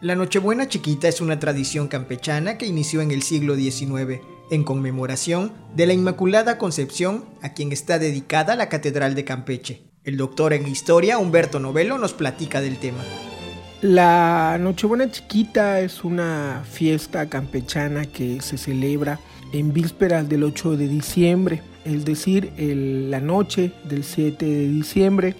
La Nochebuena Chiquita es una tradición campechana que inició en el siglo XIX, en conmemoración de la Inmaculada Concepción, a quien está dedicada la Catedral de Campeche. El doctor en historia Humberto Novelo nos platica del tema. La Nochebuena Chiquita es una fiesta campechana que se celebra en vísperas del 8 de diciembre, es decir, la noche del 7 de diciembre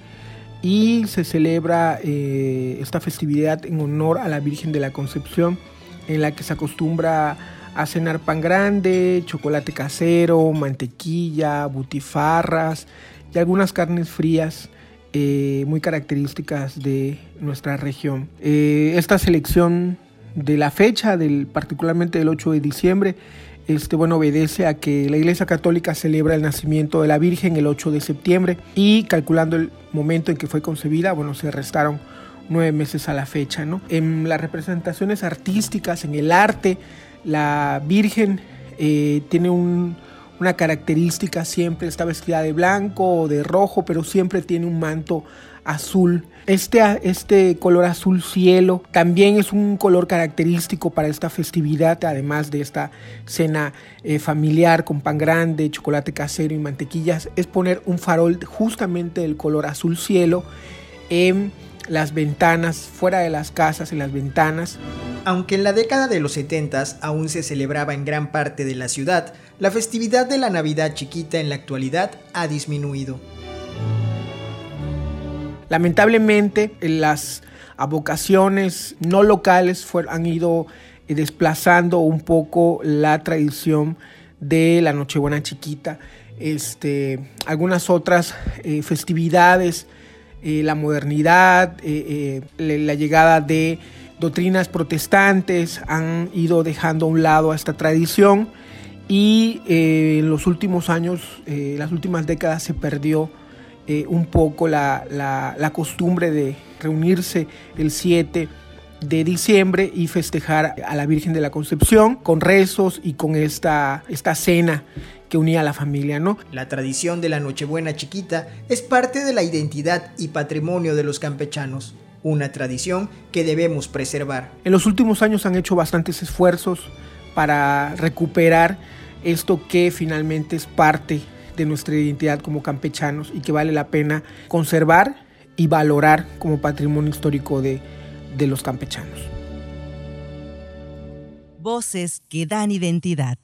y se celebra eh, esta festividad en honor a la Virgen de la Concepción, en la que se acostumbra a cenar pan grande, chocolate casero, mantequilla, butifarras y algunas carnes frías eh, muy características de nuestra región. Eh, esta selección de la fecha, del, particularmente del 8 de diciembre, este, bueno, obedece a que la Iglesia Católica celebra el nacimiento de la Virgen el 8 de septiembre y calculando el momento en que fue concebida, bueno, se restaron nueve meses a la fecha, ¿no? En las representaciones artísticas, en el arte, la Virgen eh, tiene una característica, siempre está vestida de blanco o de rojo, pero siempre tiene un manto azul. Este, este color azul cielo también es un color característico para esta festividad, además de esta cena eh, familiar con pan grande, chocolate casero y mantequillas, es poner un farol justamente del color azul cielo en las ventanas, fuera de las casas, en las ventanas. Aunque en la década de los 70 aún se celebraba en gran parte de la ciudad, la festividad de la Navidad chiquita en la actualidad ha disminuido. Lamentablemente, las vocaciones no locales han ido eh, desplazando un poco la tradición de la Nochebuena chiquita. Este, algunas otras eh, festividades, eh, la modernidad, la llegada de doctrinas protestantes han ido dejando a un lado a esta tradición y en los últimos años, las últimas décadas se perdió eh, un poco la, la, costumbre de reunirse el 7 de diciembre y festejar a la Virgen de la Concepción con rezos y con esta, esta cena que unía a la familia, ¿no? La tradición de la Nochebuena chiquita es parte de la identidad y patrimonio de los campechanos, una tradición que debemos preservar. En los últimos años han hecho bastantes esfuerzos para recuperar esto que finalmente es parte de nuestra identidad como campechanos y que vale la pena conservar y valorar como patrimonio histórico de, de los campechanos. Voces que dan identidad.